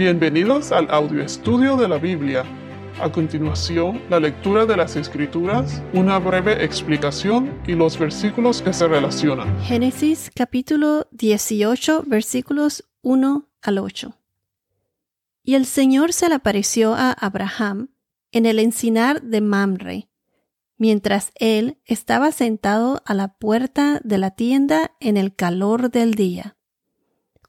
Bienvenidos al audio estudio de la Biblia. A continuación, la lectura de las Escrituras, una breve explicación y los versículos que se relacionan. Génesis capítulo 18 versículos 1 al 8. Y el Señor se le apareció a Abraham en el encinar de Mamre, mientras él estaba sentado a la puerta de la tienda en el calor del día.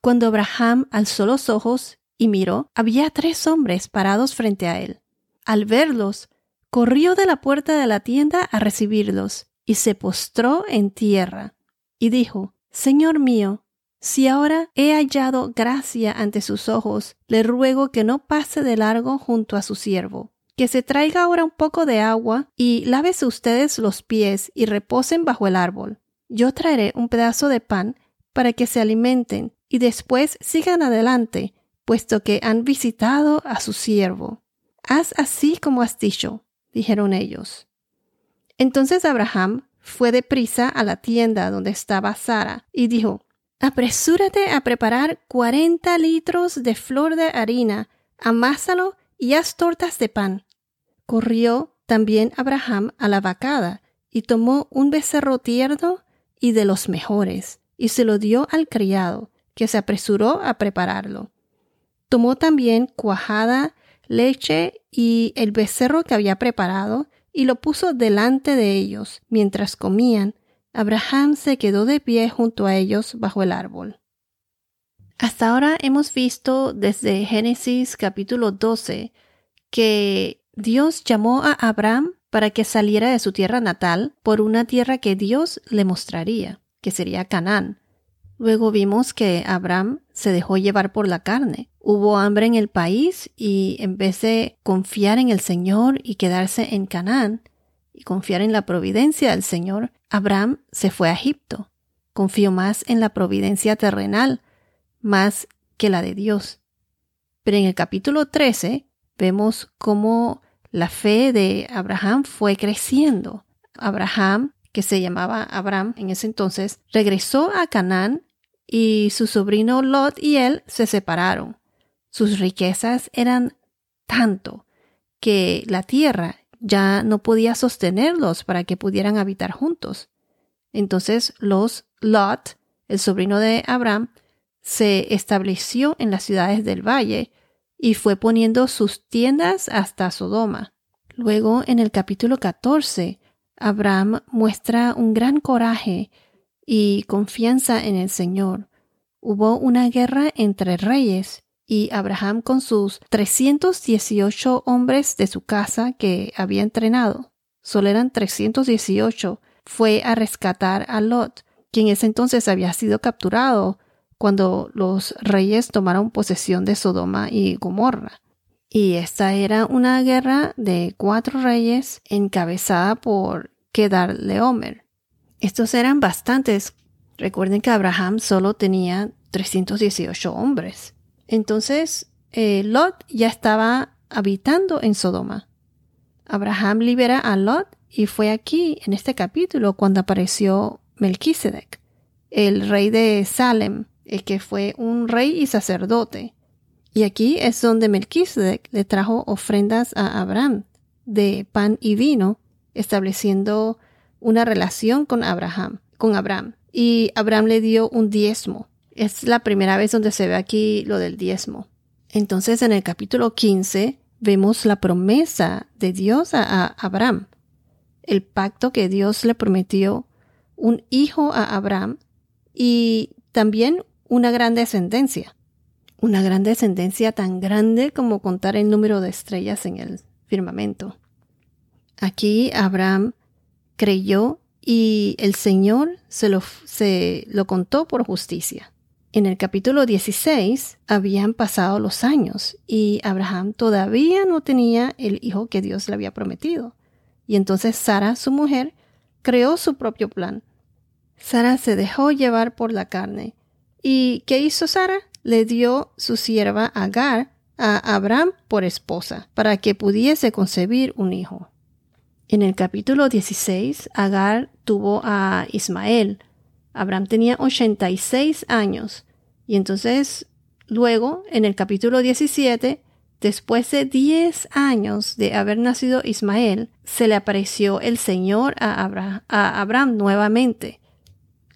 Cuando Abraham alzó los ojos y miró, había tres hombres parados frente a él. Al verlos, corrió de la puerta de la tienda a recibirlos, y se postró en tierra, y dijo, Señor mío, si ahora he hallado gracia ante sus ojos, le ruego que no pase de largo junto a su siervo, que se traiga ahora un poco de agua, y lávese ustedes los pies y reposen bajo el árbol. Yo traeré un pedazo de pan para que se alimenten, y después sigan adelante, puesto que han visitado a su siervo. Haz así como has dicho, dijeron ellos. Entonces Abraham fue deprisa a la tienda donde estaba Sara y dijo, Apresúrate a preparar cuarenta litros de flor de harina, amásalo y haz tortas de pan. Corrió también Abraham a la vacada y tomó un becerro tierno y de los mejores, y se lo dio al criado, que se apresuró a prepararlo. Tomó también cuajada, leche y el becerro que había preparado y lo puso delante de ellos. Mientras comían, Abraham se quedó de pie junto a ellos bajo el árbol. Hasta ahora hemos visto desde Génesis capítulo 12 que Dios llamó a Abraham para que saliera de su tierra natal por una tierra que Dios le mostraría, que sería Canaán. Luego vimos que Abraham se dejó llevar por la carne. Hubo hambre en el país y en vez de confiar en el Señor y quedarse en Canaán y confiar en la providencia del Señor, Abraham se fue a Egipto. Confió más en la providencia terrenal, más que la de Dios. Pero en el capítulo 13 vemos cómo la fe de Abraham fue creciendo. Abraham, que se llamaba Abraham en ese entonces, regresó a Canaán y su sobrino Lot y él se separaron. Sus riquezas eran tanto que la tierra ya no podía sostenerlos para que pudieran habitar juntos. Entonces los Lot, el sobrino de Abraham, se estableció en las ciudades del valle y fue poniendo sus tiendas hasta Sodoma. Luego, en el capítulo 14, Abraham muestra un gran coraje y confianza en el Señor. Hubo una guerra entre reyes y Abraham con sus 318 hombres de su casa que había entrenado, solo eran 318, fue a rescatar a Lot, quien ese entonces había sido capturado cuando los reyes tomaron posesión de Sodoma y Gomorra. Y esta era una guerra de cuatro reyes encabezada por Kedar Leomer. Estos eran bastantes. Recuerden que Abraham solo tenía 318 hombres. Entonces, eh, Lot ya estaba habitando en Sodoma. Abraham libera a Lot y fue aquí, en este capítulo, cuando apareció Melquisedec, el rey de Salem, el que fue un rey y sacerdote. Y aquí es donde Melquisedec le trajo ofrendas a Abraham de pan y vino, estableciendo una relación con Abraham, con Abraham. Y Abraham le dio un diezmo. Es la primera vez donde se ve aquí lo del diezmo. Entonces en el capítulo 15 vemos la promesa de Dios a, Abraham. El pacto que Dios le prometió un hijo a Abraham y también una gran descendencia. Una gran descendencia tan grande como contar el número de estrellas en el firmamento. Aquí Abraham creyó y el Señor se lo, se lo contó por justicia. En el capítulo 16 habían pasado los años y Abraham todavía no tenía el hijo que Dios le había prometido. Y entonces Sara, su mujer, creó su propio plan. Sara se dejó llevar por la carne. ¿Y qué hizo Sara? Le dio su sierva Agar a Abraham por esposa, para que pudiese concebir un hijo. En el capítulo 16, Agar tuvo a Ismael. Abraham tenía 86 años y entonces Luego, en el capítulo 17, después de 10 años de haber nacido Ismael, se le apareció el Señor a, Abraham nuevamente.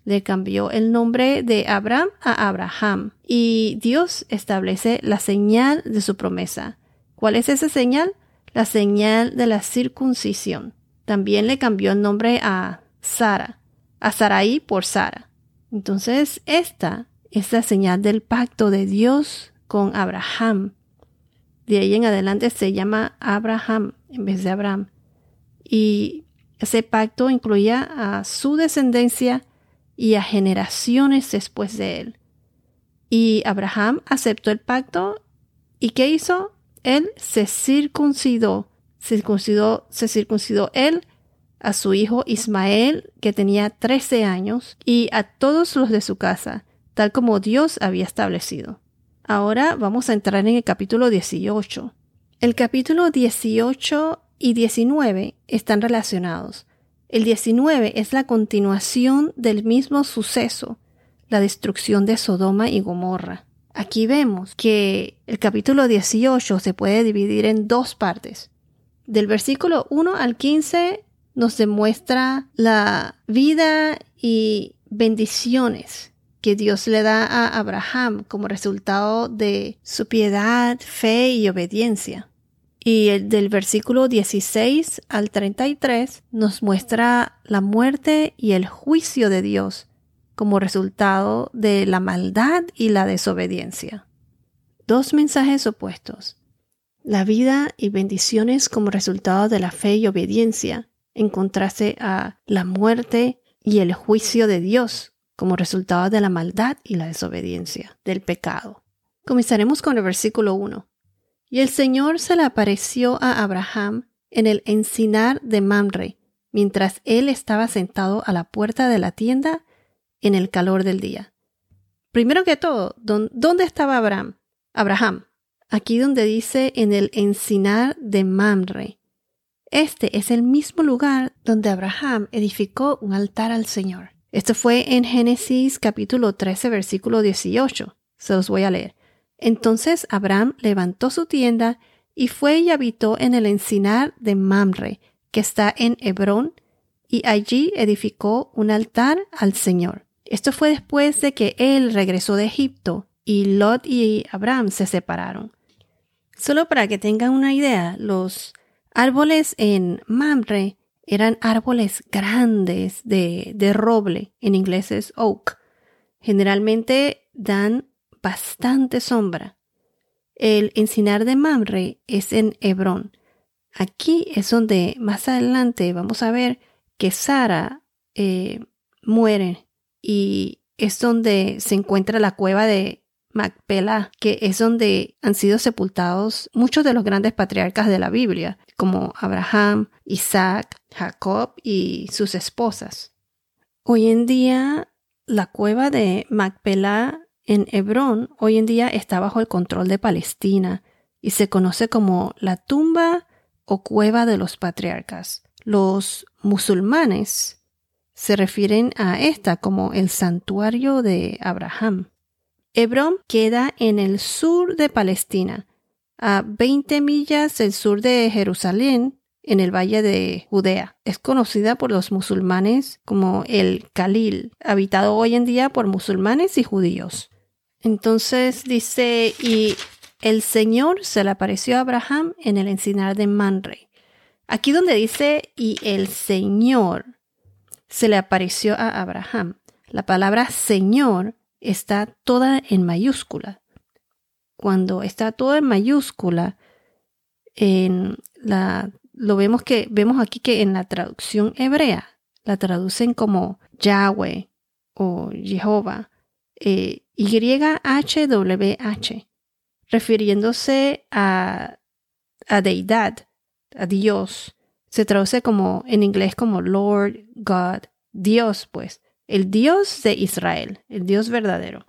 Le cambió el nombre de Abraham a Abraham y Dios establece la señal de su promesa. ¿Cuál es esa señal? La señal de la circuncisión. También le cambió el nombre a Sara, a Sarai por Sara. Entonces, esta es la señal del pacto de Dios con Abraham. De ahí en adelante se llama Abraham en vez de Abraham. Y ese pacto incluía a su descendencia y a generaciones después de él. Y Abraham aceptó el pacto y ¿qué hizo? Él se circuncidó, circuncidó, se circuncidó él a su hijo Ismael, que tenía 13 años, y a todos los de su casa, tal como Dios había establecido. Ahora vamos a entrar en el capítulo 18. El capítulo 18 y 19 están relacionados. El 19 es la continuación del mismo suceso, la destrucción de Sodoma y Gomorra. Aquí vemos que el capítulo 18 se puede dividir en dos partes. Del versículo 1 al 15 nos demuestra la vida y bendiciones que Dios le da a Abraham como resultado de su piedad, fe y obediencia. Y el del versículo 16 al 33 nos muestra la muerte y el juicio de Dios como resultado de la maldad y la desobediencia. Dos mensajes opuestos. La vida y bendiciones como resultado de la fe y obediencia, en contraste a la muerte y el juicio de Dios como resultado de la maldad y la desobediencia, del pecado. Comenzaremos con el versículo 1. Y el Señor se le apareció a Abraham en el encinar de Mamre, mientras él estaba sentado a la puerta de la tienda en el calor del día. Primero que todo, ¿dónde estaba Abraham? Abraham, aquí donde dice en el encinar de Mamre. Este es el mismo lugar donde Abraham edificó un altar al Señor. Esto fue en Génesis capítulo 13, versículo 18. Se los voy a leer. Entonces Abraham levantó su tienda y fue y habitó en el encinar de Mamre, que está en Hebrón, y allí edificó un altar al Señor. Esto fue después de que él regresó de Egipto y Lot y Abraham se separaron. Solo para que tengan una idea, los árboles en Mamre eran árboles grandes de, de roble, en inglés es oak. Generalmente dan bastante sombra. El encinar de Mamre es en Hebrón. Aquí es donde más adelante vamos a ver que Sara eh, muere y es donde se encuentra la cueva de Macpela, que es donde han sido sepultados muchos de los grandes patriarcas de la Biblia, como Abraham, Isaac, Jacob y sus esposas. Hoy en día, la cueva de Macpela en Hebrón hoy en día está bajo el control de Palestina y se conoce como la tumba o cueva de los patriarcas. Los musulmanes se refieren a esta como el santuario de Abraham. Hebrón queda en el sur de Palestina, a 20 millas del sur de Jerusalén, en el valle de Judea. Es conocida por los musulmanes como el Khalil, habitado hoy en día por musulmanes y judíos. Entonces dice, y el Señor se le apareció a Abraham en el encinar de Manre. Aquí donde dice, y el Señor se le apareció a Abraham. La palabra Señor está toda en mayúscula. Cuando está toda en mayúscula, en la, lo vemos que vemos aquí que en la traducción hebrea la traducen como Yahweh o Jehová, eh, YHWH, refiriéndose a, a deidad, a Dios. Se traduce como en inglés como Lord God, Dios, pues el Dios de Israel, el Dios verdadero.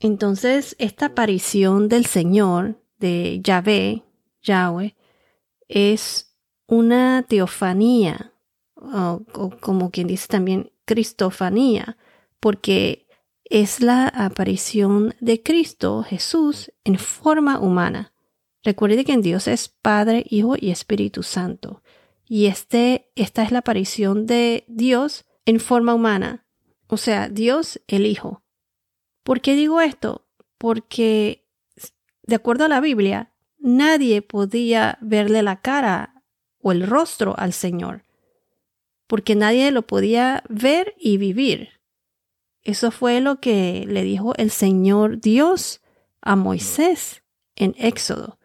Entonces, esta aparición del Señor, de Yahvé, Yahweh, es una teofanía, o, como quien dice también cristofanía, porque es la aparición de Cristo Jesús en forma humana. Recuerde que en Dios es Padre, Hijo y Espíritu Santo. Y este, esta es la aparición de Dios en forma humana. O sea, Dios el Hijo. ¿Por qué digo esto? Porque, de acuerdo a la Biblia, nadie podía verle la cara o el rostro al Señor. Porque nadie lo podía ver y vivir. Eso fue lo que le dijo el Señor Dios a Moisés en Éxodo.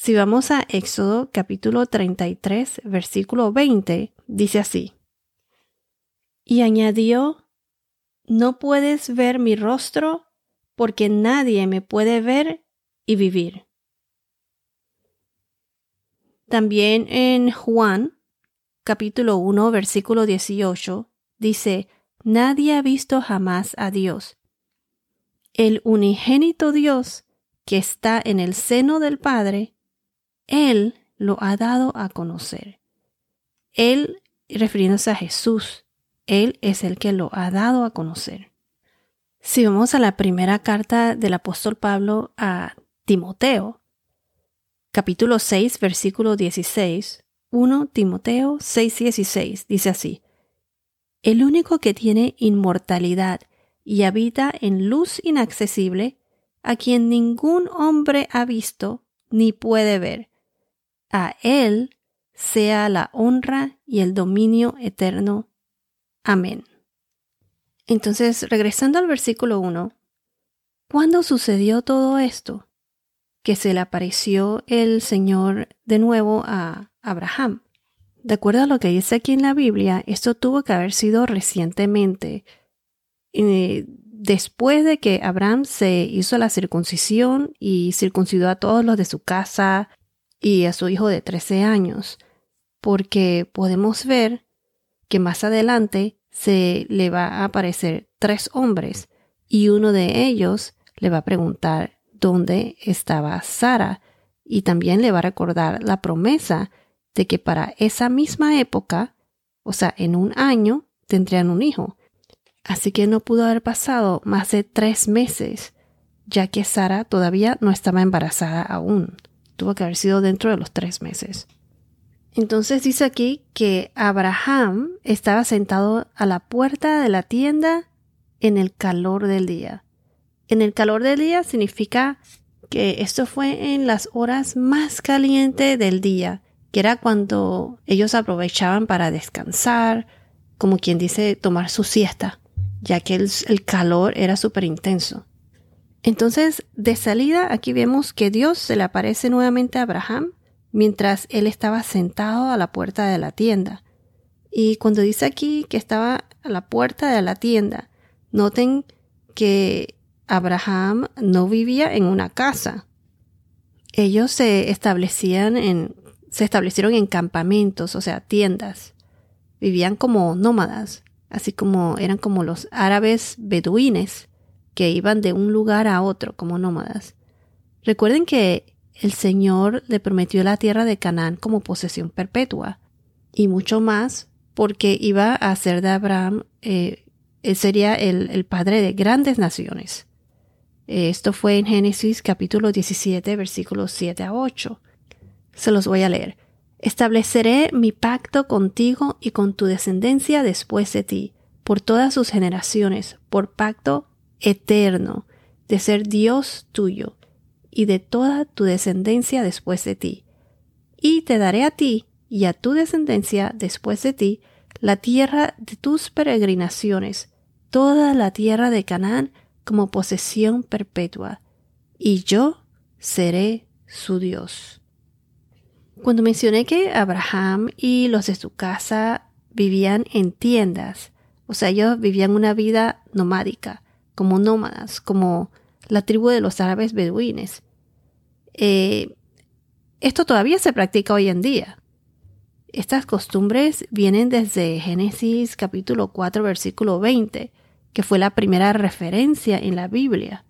Si vamos a Éxodo capítulo 33, versículo 20, dice así. Y añadió, No puedes ver mi rostro porque nadie me puede ver y vivir. También en Juan capítulo 1, versículo 18, dice, Nadie ha visto jamás a Dios. El unigénito Dios que está en el seno del Padre, Él lo ha dado a conocer. Él, refiriéndose a Jesús, Él es el que lo ha dado a conocer. Si vamos a la primera carta del apóstol Pablo a Timoteo, capítulo 6, versículo 16, 1 Timoteo 6, 16, dice así, el único que tiene inmortalidad y habita en luz inaccesible, a quien ningún hombre ha visto ni puede ver. A Él sea la honra y el dominio eterno. Amén. Entonces, regresando al versículo 1, ¿cuándo sucedió todo esto? Que se le apareció el Señor de nuevo a Abraham. De acuerdo a lo que dice aquí en la Biblia, esto tuvo que haber sido recientemente, después de que Abraham se hizo la circuncisión y circuncidó a todos los de su casa y a su hijo de 13 años, porque podemos ver que más adelante se le va a aparecer tres hombres y uno de ellos le va a preguntar dónde estaba Sara y también le va a recordar la promesa de que para esa misma época, o sea, en un año, tendrían un hijo. Así que no pudo haber pasado más de tres meses, ya que Sara todavía no estaba embarazada aún. Tuvo que haber sido dentro de los tres meses. Entonces dice aquí que Abraham estaba sentado a la puerta de la tienda en el calor del día. En el calor del día significa que esto fue en las horas más calientes del día, que era cuando ellos aprovechaban para descansar, como quien dice tomar su siesta, ya que el, calor era súper intenso. Entonces, de salida, aquí vemos que Dios se le aparece nuevamente a Abraham mientras él estaba sentado a la puerta de la tienda. Y cuando dice aquí que estaba a la puerta de la tienda, noten que Abraham no vivía en una casa. Ellos se establecían en se establecieron en campamentos, o sea, tiendas. Vivían como nómadas, así como eran como los árabes beduines que iban de un lugar a otro como nómadas. Recuerden que el Señor le prometió la tierra de Canaán como posesión perpetua y mucho más porque iba a hacer de Abraham, eh, él sería el, el, padre de grandes naciones. Esto fue en Génesis capítulo 17 versículos 7 a 8. Se los voy a leer. Estableceré mi pacto contigo y con tu descendencia después de ti, por todas sus generaciones, por pacto eterno, de ser Dios tuyo y de toda tu descendencia después de ti. Y te daré a ti y a tu descendencia después de ti la tierra de tus peregrinaciones, toda la tierra de Canaán como posesión perpetua, y yo seré su Dios. Cuando mencioné que Abraham y los de su casa vivían en tiendas, o sea, ellos vivían una vida nomádica, como nómadas, como la tribu de los árabes beduines. Eh, esto todavía se practica hoy en día. Estas costumbres vienen desde Génesis capítulo 4 versículo 20, que fue la primera referencia en la Biblia.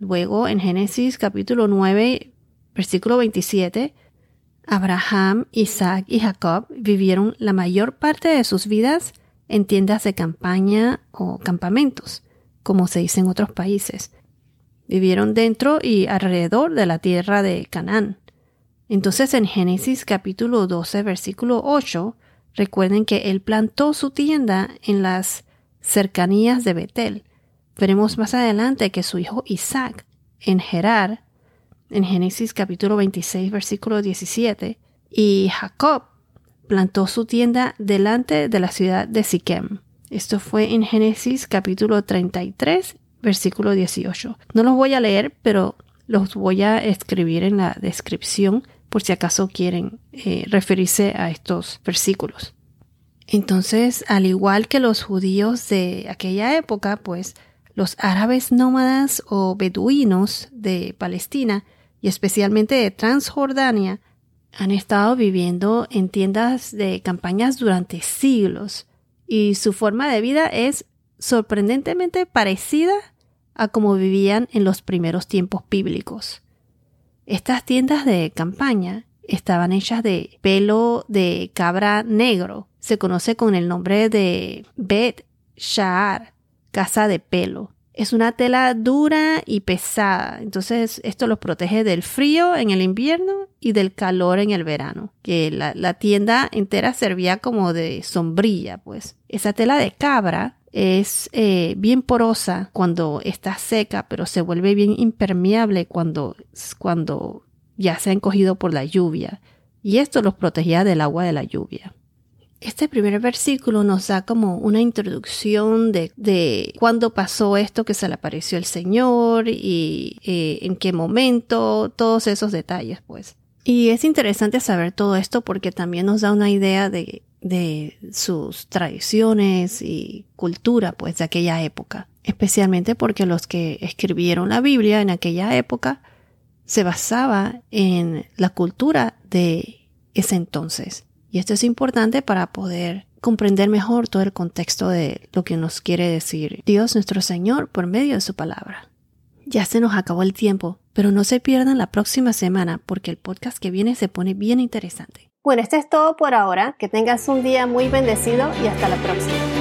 Luego en Génesis capítulo 9 versículo 27 Abraham, Isaac y Jacob vivieron la mayor parte de sus vidas en tiendas de campaña o campamentos, como se dice en otros países. Vivieron dentro y alrededor de la tierra de Canaán. Entonces en Génesis capítulo 12 versículo 8 recuerden que él plantó su tienda en las cercanías de Betel. Veremos más adelante que su hijo Isaac en Gerar, en Génesis capítulo 26 versículo 17, y Jacob plantó su tienda delante de la ciudad de Siquem. Esto fue en Génesis capítulo 33 versículo 18. No los voy a leer, pero los voy a escribir en la descripción por si acaso quieren eh, referirse a estos versículos. Entonces, al igual que los judíos de aquella época, pues los árabes nómadas o beduinos de Palestina y especialmente de Transjordania han estado viviendo en tiendas de campañas durante siglos y su forma de vida es sorprendentemente parecida a como vivían en los primeros tiempos bíblicos. Estas tiendas de campaña estaban hechas de pelo de cabra negro. Se conoce con el nombre de Bet Sha'ar, casa de pelo. Es una tela dura y pesada, entonces esto los protege del frío en el invierno y del calor en el verano. Que la, tienda entera servía como de sombrilla, pues. Esa tela de cabra es eh, bien porosa cuando está seca, pero se vuelve bien impermeable cuando, cuando ya se ha encogido por la lluvia. Y esto los protegía del agua de la lluvia. Este primer versículo nos da como una introducción de, de cuándo pasó esto que se le apareció el Señor y eh, en qué momento, todos esos detalles, pues. Y es interesante saber todo esto porque también nos da una idea de, de sus tradiciones y cultura, pues, de aquella época. Especialmente porque los que escribieron la Biblia en aquella época se basaba en la cultura de ese entonces. Y esto es importante para poder comprender mejor todo el contexto de lo que nos quiere decir Dios nuestro Señor por medio de su palabra. Ya se nos acabó el tiempo, pero no se pierdan la próxima semana porque el podcast que viene se pone bien interesante. Bueno, esto es todo por ahora. Que tengas un día muy bendecido y hasta la próxima.